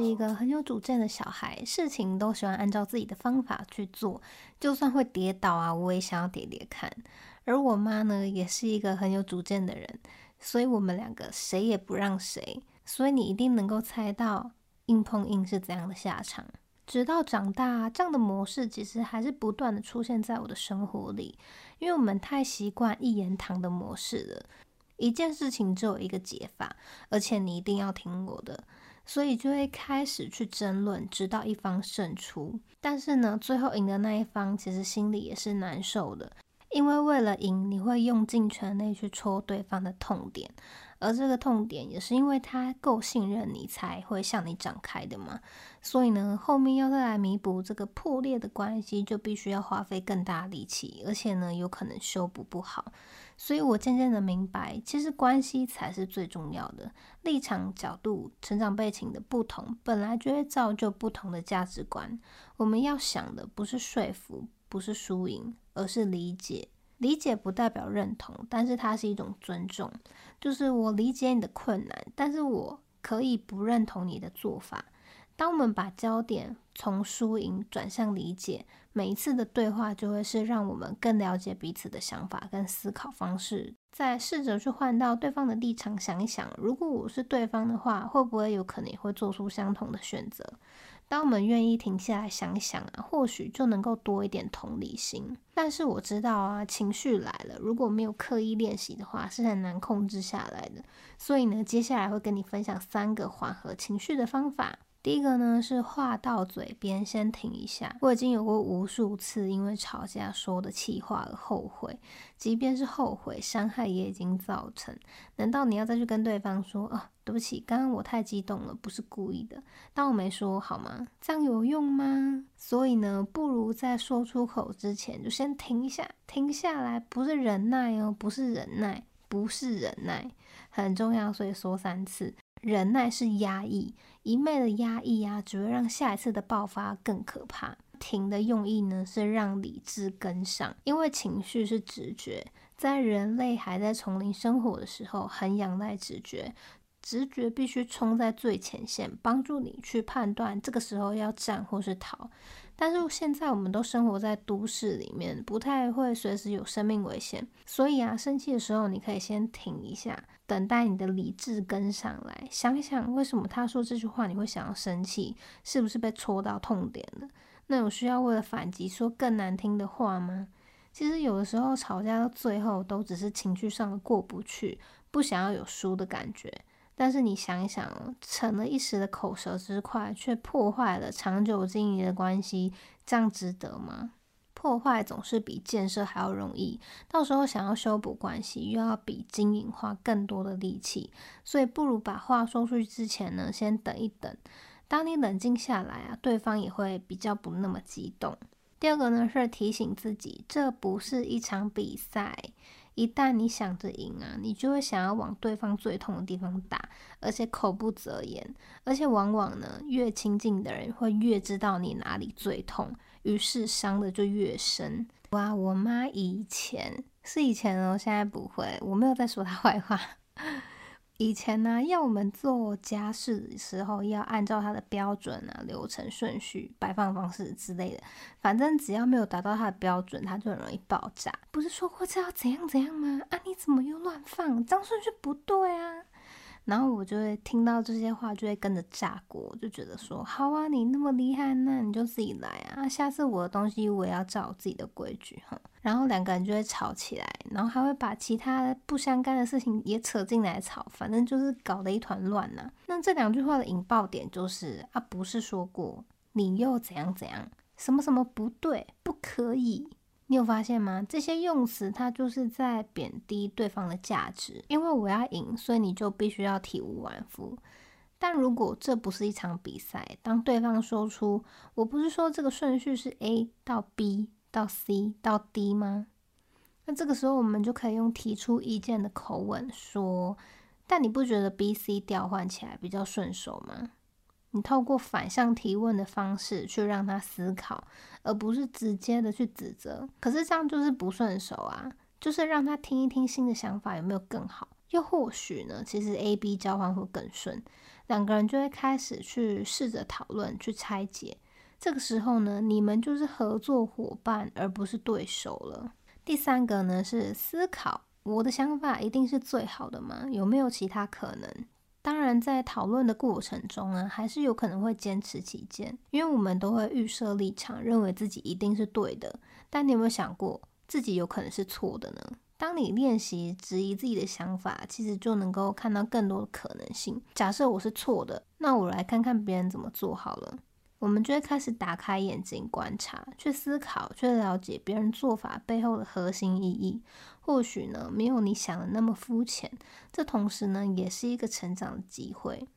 是一个很有主见的小孩，事情都喜欢按照自己的方法去做，就算会跌倒啊，我也想要跌跌看。而我妈呢，也是一个很有主见的人，所以我们两个谁也不让谁，所以你一定能够猜到硬碰硬是怎样的下场。直到长大，这样的模式其实还是不断的出现在我的生活里，因为我们太习惯一言堂的模式了，一件事情只有一个解法，而且你一定要听我的。所以就会开始去争论，直到一方胜出。但是呢，最后赢的那一方其实心里也是难受的，因为为了赢，你会用尽全力去戳对方的痛点，而这个痛点也是因为他够信任你，才会向你展开的嘛。所以呢，后面要再来弥补这个破裂的关系，就必须要花费更大力气，而且呢，有可能修补不好。所以我渐渐的明白，其实关系才是最重要的。立场、角度、成长背景的不同，本来就会造就不同的价值观。我们要想的不是说服，不是输赢，而是理解。理解不代表认同，但是它是一种尊重。就是我理解你的困难，但是我可以不认同你的做法。当我们把焦点从输赢转向理解，每一次的对话就会是让我们更了解彼此的想法跟思考方式，再试着去换到对方的立场想一想，如果我是对方的话，会不会有可能会做出相同的选择？当我们愿意停下来想想啊，或许就能够多一点同理心。但是我知道啊，情绪来了，如果没有刻意练习的话，是很难控制下来的。所以呢，接下来会跟你分享三个缓和情绪的方法。第一个呢，是话到嘴边先停一下。我已经有过无数次因为吵架说的气话而后悔，即便是后悔，伤害也已经造成。难道你要再去跟对方说啊，对不起，刚刚我太激动了，不是故意的，当我没说好吗？这样有用吗？所以呢，不如在说出口之前就先停一下，停下来，不是忍耐哦，不是忍耐，不是忍耐，很重要，所以说三次。忍耐是压抑，一味的压抑啊，只会让下一次的爆发更可怕。停的用意呢，是让理智跟上，因为情绪是直觉，在人类还在丛林生活的时候，很仰赖直觉，直觉必须冲在最前线，帮助你去判断这个时候要战或是逃。但是现在我们都生活在都市里面，不太会随时有生命危险，所以啊，生气的时候你可以先停一下，等待你的理智跟上来，想想为什么他说这句话你会想要生气，是不是被戳到痛点了？那有需要为了反击说更难听的话吗？其实有的时候吵架到最后都只是情绪上的过不去，不想要有输的感觉。但是你想一想，逞了一时的口舌之快，却破坏了长久经营的关系，这样值得吗？破坏总是比建设还要容易，到时候想要修补关系，又要比经营花更多的力气，所以不如把话说出去之前呢，先等一等。当你冷静下来啊，对方也会比较不那么激动。第二个呢，是提醒自己，这不是一场比赛。一旦你想着赢啊，你就会想要往对方最痛的地方打，而且口不择言，而且往往呢，越亲近的人会越知道你哪里最痛，于是伤的就越深。哇，我妈以前是以前哦，现在不会，我没有在说她坏话。以前呢，要我们做家事的时候，要按照它的标准啊、流程顺序、摆放方式之类的。反正只要没有达到它的标准，它就很容易爆炸。不是说过这要怎样怎样吗？啊，你怎么又乱放？这样顺序不对啊！然后我就会听到这些话，就会跟着炸锅，就觉得说：好啊，你那么厉害，那你就自己来啊！下次我的东西我也要照自己的规矩哈。然后两个人就会吵起来，然后还会把其他不相干的事情也扯进来吵，反正就是搞得一团乱呐。那这两句话的引爆点就是啊，不是说过你又怎样怎样，什么什么不对，不可以。你有发现吗？这些用词它就是在贬低对方的价值，因为我要赢，所以你就必须要体无完肤。但如果这不是一场比赛，当对方说出“我不是说这个顺序是 A 到 B 到 C 到 D 吗？”那这个时候，我们就可以用提出意见的口吻说：“但你不觉得 B、C 调换起来比较顺手吗？”你透过反向提问的方式去让他思考，而不是直接的去指责。可是这样就是不顺手啊，就是让他听一听新的想法有没有更好。又或许呢，其实 A、B 交换会更顺，两个人就会开始去试着讨论、去拆解。这个时候呢，你们就是合作伙伴，而不是对手了。第三个呢是思考，我的想法一定是最好的吗？有没有其他可能？当然，在讨论的过程中呢，还是有可能会坚持己见，因为我们都会预设立场，认为自己一定是对的。但你有没有想过，自己有可能是错的呢？当你练习质疑自己的想法，其实就能够看到更多的可能性。假设我是错的，那我来看看别人怎么做好了。我们就会开始打开眼睛观察，去思考，去了解别人做法背后的核心意义。或许呢，没有你想的那么肤浅。这同时呢，也是一个成长的机会。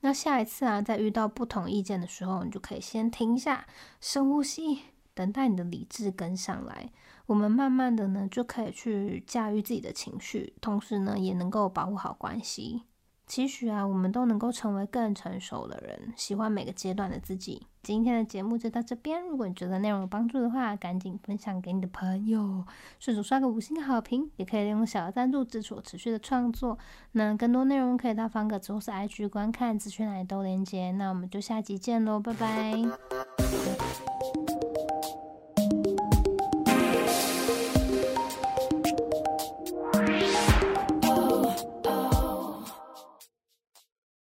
那下一次啊，在遇到不同意见的时候，你就可以先停下，深呼吸，等待你的理智跟上来。我们慢慢的呢，就可以去驾驭自己的情绪，同时呢，也能够保护好关系。期许啊，我们都能够成为更成熟的人，喜欢每个阶段的自己。今天的节目就到这边，如果你觉得内容有帮助的话，赶紧分享给你的朋友，顺手刷个五星好评，也可以利用小额赞助支持我持续的创作。那更多内容可以到方格子或是 IG 观看，资讯栏都连接。那我们就下集见喽，拜拜。